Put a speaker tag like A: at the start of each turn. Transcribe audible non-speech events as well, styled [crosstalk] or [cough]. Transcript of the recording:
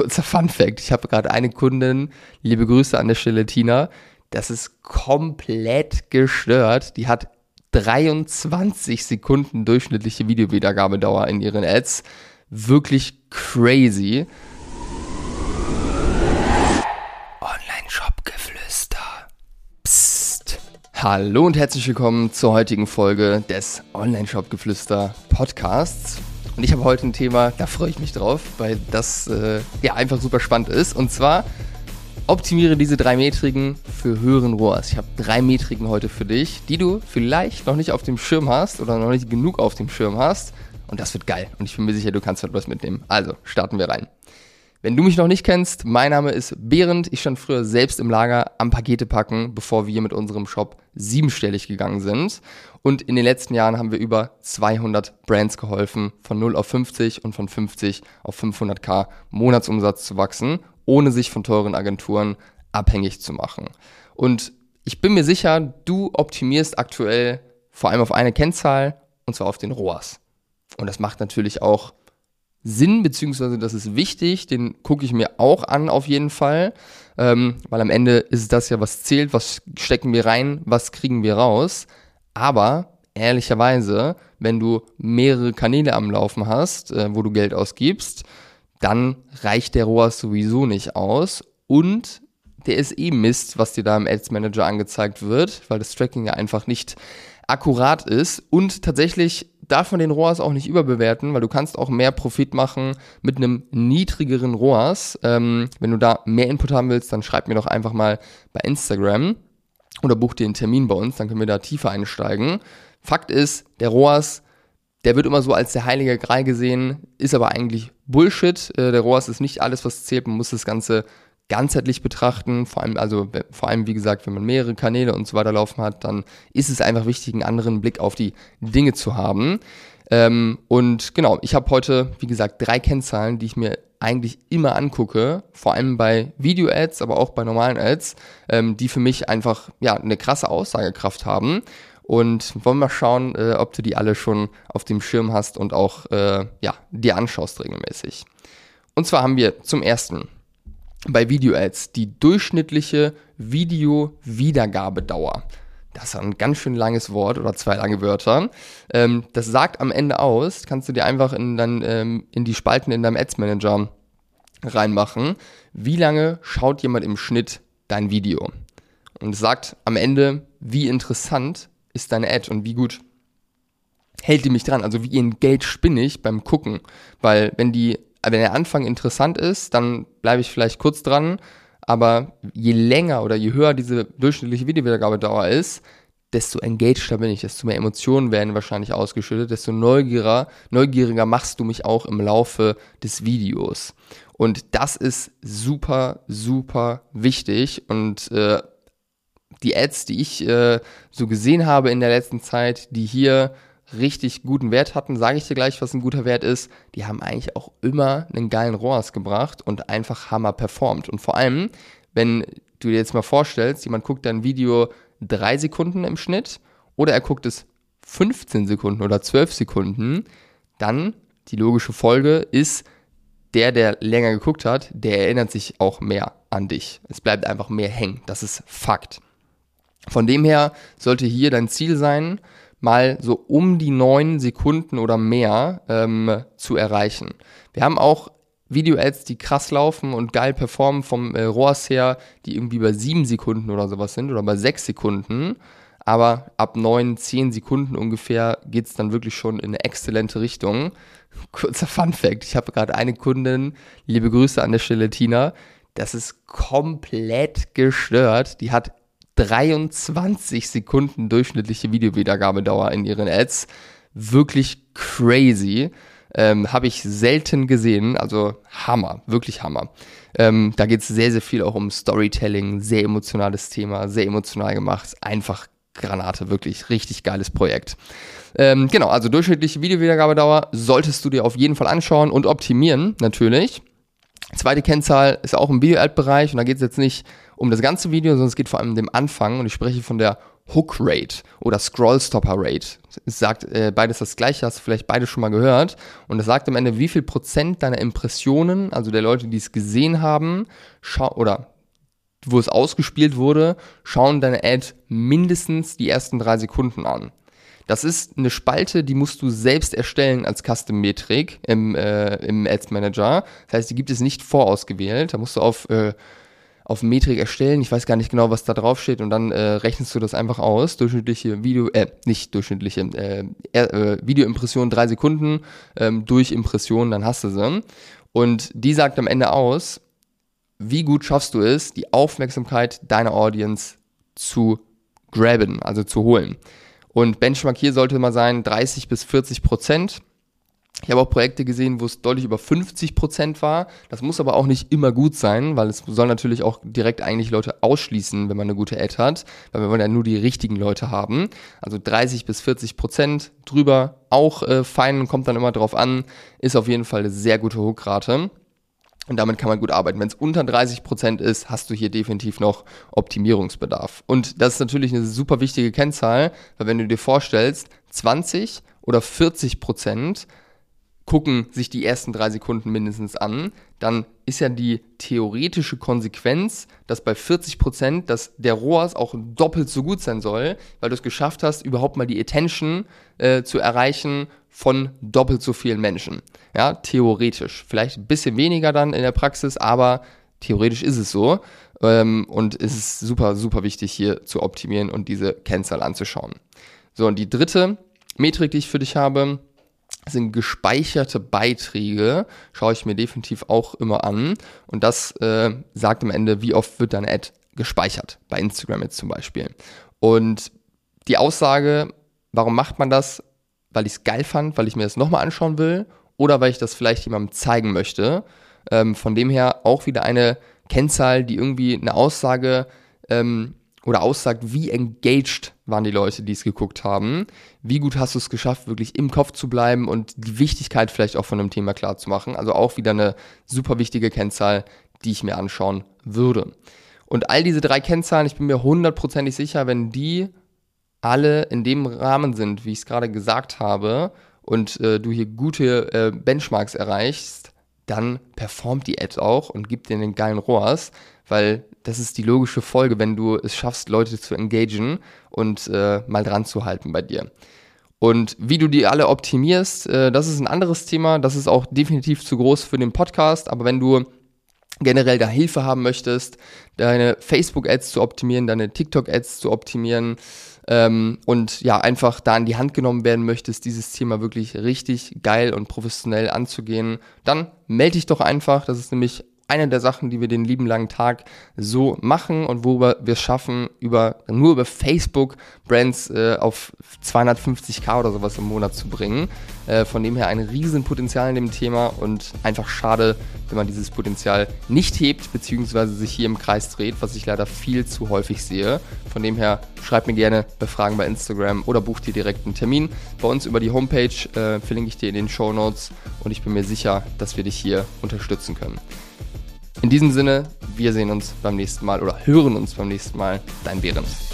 A: Kurzer Fun Fact. Ich habe gerade eine Kundin, liebe Grüße an der Stelle Tina, das ist komplett gestört. Die hat 23 Sekunden durchschnittliche Videowiedergabedauer in ihren Ads. Wirklich crazy. Online-Shop-Geflüster. Psst. Hallo und herzlich willkommen zur heutigen Folge des Online-Shop-Geflüster Podcasts. Und ich habe heute ein Thema, da freue ich mich drauf, weil das äh, ja einfach super spannend ist. Und zwar optimiere diese drei Metriken für höheren ROAS. Ich habe drei Metriken heute für dich, die du vielleicht noch nicht auf dem Schirm hast oder noch nicht genug auf dem Schirm hast. Und das wird geil. Und ich bin mir sicher, du kannst etwas mitnehmen. Also, starten wir rein. Wenn du mich noch nicht kennst, mein Name ist Behrend. Ich stand früher selbst im Lager am Pakete packen, bevor wir mit unserem Shop siebenstellig gegangen sind. Und in den letzten Jahren haben wir über 200 Brands geholfen, von 0 auf 50 und von 50 auf 500k Monatsumsatz zu wachsen, ohne sich von teuren Agenturen abhängig zu machen. Und ich bin mir sicher, du optimierst aktuell vor allem auf eine Kennzahl, und zwar auf den ROAS. Und das macht natürlich auch Sinn, beziehungsweise das ist wichtig, den gucke ich mir auch an auf jeden Fall, ähm, weil am Ende ist das ja, was zählt, was stecken wir rein, was kriegen wir raus. Aber ehrlicherweise, wenn du mehrere Kanäle am Laufen hast, äh, wo du Geld ausgibst, dann reicht der ROAS sowieso nicht aus. Und der ist eh Mist, was dir da im Ads Manager angezeigt wird, weil das Tracking ja einfach nicht akkurat ist. Und tatsächlich darf man den ROAS auch nicht überbewerten, weil du kannst auch mehr Profit machen mit einem niedrigeren ROAS. Ähm, wenn du da mehr Input haben willst, dann schreib mir doch einfach mal bei Instagram oder buch dir einen Termin bei uns, dann können wir da tiefer einsteigen. Fakt ist, der ROAS, der wird immer so als der heilige Gral gesehen, ist aber eigentlich Bullshit. Äh, der ROAS ist nicht alles, was zählt. Man muss das Ganze ganzheitlich betrachten, vor allem, also vor allem, wie gesagt, wenn man mehrere Kanäle und so weiter laufen hat, dann ist es einfach wichtig, einen anderen Blick auf die Dinge zu haben. Ähm, und genau, ich habe heute, wie gesagt, drei Kennzahlen, die ich mir eigentlich immer angucke, vor allem bei Video-Ads, aber auch bei normalen Ads, ähm, die für mich einfach ja eine krasse Aussagekraft haben. Und wollen wir schauen, äh, ob du die alle schon auf dem Schirm hast und auch äh, ja, dir anschaust regelmäßig. Und zwar haben wir zum ersten bei Video-Ads die durchschnittliche Video-Wiedergabedauer. Das ist ein ganz schön langes Wort oder zwei lange Wörter. Ähm, das sagt am Ende aus, kannst du dir einfach in, dann, ähm, in die Spalten in deinem Ads Manager reinmachen, wie lange schaut jemand im Schnitt dein Video. Und es sagt am Ende, wie interessant ist deine Ad und wie gut hält die mich dran. Also wie engaged bin ich beim Gucken. Weil wenn die wenn der Anfang interessant ist, dann bleibe ich vielleicht kurz dran, aber je länger oder je höher diese durchschnittliche Videowiedergabedauer ist, desto engageder bin ich, desto mehr Emotionen werden wahrscheinlich ausgeschüttet, desto neugieriger, neugieriger machst du mich auch im Laufe des Videos. Und das ist super, super wichtig. Und äh, die Ads, die ich äh, so gesehen habe in der letzten Zeit, die hier richtig guten Wert hatten, sage ich dir gleich, was ein guter Wert ist. Die haben eigentlich auch immer einen geilen ROAS gebracht und einfach Hammer performt. Und vor allem, wenn du dir jetzt mal vorstellst, jemand guckt dein Video drei Sekunden im Schnitt oder er guckt es 15 Sekunden oder 12 Sekunden, dann die logische Folge ist, der, der länger geguckt hat, der erinnert sich auch mehr an dich. Es bleibt einfach mehr hängen. Das ist Fakt. Von dem her sollte hier dein Ziel sein, mal so um die neun Sekunden oder mehr ähm, zu erreichen. Wir haben auch Video-Ads, die krass laufen und geil performen vom äh, ROAS her, die irgendwie bei sieben Sekunden oder sowas sind oder bei sechs Sekunden. Aber ab neun, zehn Sekunden ungefähr geht's dann wirklich schon in eine exzellente Richtung. [laughs] Kurzer Fun Fact, ich habe gerade eine Kundin, liebe Grüße an der Stelle Tina, das ist komplett gestört. Die hat 23 Sekunden durchschnittliche Videowiedergabedauer in ihren Ads. Wirklich crazy. Ähm, Habe ich selten gesehen. Also Hammer, wirklich Hammer. Ähm, da geht es sehr, sehr viel auch um Storytelling, sehr emotionales Thema, sehr emotional gemacht. Einfach Granate, wirklich richtig geiles Projekt. Ähm, genau, also durchschnittliche Videowiedergabedauer solltest du dir auf jeden Fall anschauen und optimieren, natürlich. Zweite Kennzahl ist auch im Video-Ad-Bereich und da geht es jetzt nicht um das ganze Video, sondern es geht vor allem um den Anfang und ich spreche von der Hook Rate oder Scroll Stopper Rate. Es sagt äh, beides das gleiche, hast du vielleicht beide schon mal gehört. Und es sagt am Ende, wie viel Prozent deiner Impressionen, also der Leute, die es gesehen haben, oder wo es ausgespielt wurde, schauen deine Ad mindestens die ersten drei Sekunden an. Das ist eine Spalte, die musst du selbst erstellen als Custom-Metrik im, äh, im Ads Manager. Das heißt, die gibt es nicht vorausgewählt. Da musst du auf, äh, auf Metrik erstellen. Ich weiß gar nicht genau, was da drauf steht. Und dann äh, rechnest du das einfach aus. Durchschnittliche Video, äh, nicht durchschnittliche, äh, äh, Videoimpression drei Sekunden ähm, durch Impression, dann hast du sie. Und die sagt am Ende aus, wie gut schaffst du es, die Aufmerksamkeit deiner Audience zu graben, also zu holen. Und Benchmark hier sollte mal sein 30 bis 40 Prozent. Ich habe auch Projekte gesehen, wo es deutlich über 50 Prozent war. Das muss aber auch nicht immer gut sein, weil es soll natürlich auch direkt eigentlich Leute ausschließen, wenn man eine gute Ad hat, weil wir wollen ja nur die richtigen Leute haben. Also 30 bis 40 Prozent drüber auch äh, fein, kommt dann immer drauf an, ist auf jeden Fall eine sehr gute Hookrate. Und damit kann man gut arbeiten. Wenn es unter 30 Prozent ist, hast du hier definitiv noch Optimierungsbedarf. Und das ist natürlich eine super wichtige Kennzahl, weil wenn du dir vorstellst, 20 oder 40 Prozent gucken sich die ersten drei Sekunden mindestens an, dann ist ja die theoretische Konsequenz, dass bei 40 Prozent, dass der ROAS auch doppelt so gut sein soll, weil du es geschafft hast, überhaupt mal die Attention äh, zu erreichen von doppelt so vielen Menschen. Ja, theoretisch. Vielleicht ein bisschen weniger dann in der Praxis, aber theoretisch ist es so. Ähm, und es ist super, super wichtig, hier zu optimieren und diese Kennzahl anzuschauen. So, und die dritte Metrik, die ich für dich habe, sind gespeicherte Beiträge, schaue ich mir definitiv auch immer an. Und das äh, sagt am Ende, wie oft wird deine Ad gespeichert, bei Instagram jetzt zum Beispiel. Und die Aussage, warum macht man das? Weil ich es geil fand, weil ich mir das nochmal anschauen will oder weil ich das vielleicht jemandem zeigen möchte. Ähm, von dem her auch wieder eine Kennzahl, die irgendwie eine Aussage ähm, oder aussagt, wie engaged waren die Leute, die es geguckt haben. Wie gut hast du es geschafft, wirklich im Kopf zu bleiben und die Wichtigkeit vielleicht auch von einem Thema klar zu machen. Also auch wieder eine super wichtige Kennzahl, die ich mir anschauen würde. Und all diese drei Kennzahlen, ich bin mir hundertprozentig sicher, wenn die alle in dem Rahmen sind, wie ich es gerade gesagt habe, und äh, du hier gute äh, Benchmarks erreichst, dann performt die Ad auch und gibt dir einen geilen ROAS, weil das ist die logische Folge, wenn du es schaffst, Leute zu engagen und äh, mal dran zu halten bei dir. Und wie du die alle optimierst, äh, das ist ein anderes Thema. Das ist auch definitiv zu groß für den Podcast. Aber wenn du generell da Hilfe haben möchtest, deine Facebook-Ads zu optimieren, deine TikTok-Ads zu optimieren ähm, und ja, einfach da in die Hand genommen werden möchtest, dieses Thema wirklich richtig geil und professionell anzugehen, dann melde dich doch einfach. Das ist nämlich eine der Sachen, die wir den lieben langen Tag so machen und wo wir es schaffen, über, nur über Facebook Brands äh, auf 250k oder sowas im Monat zu bringen. Äh, von dem her ein Riesenpotenzial in dem Thema und einfach schade, wenn man dieses Potenzial nicht hebt, beziehungsweise sich hier im Kreis dreht, was ich leider viel zu häufig sehe. Von dem her schreib mir gerne bei Fragen bei Instagram oder buch dir direkt einen Termin bei uns über die Homepage, äh, verlinke ich dir in den Show Notes und ich bin mir sicher, dass wir dich hier unterstützen können. In diesem Sinne, wir sehen uns beim nächsten Mal oder hören uns beim nächsten Mal. Dein Behrens.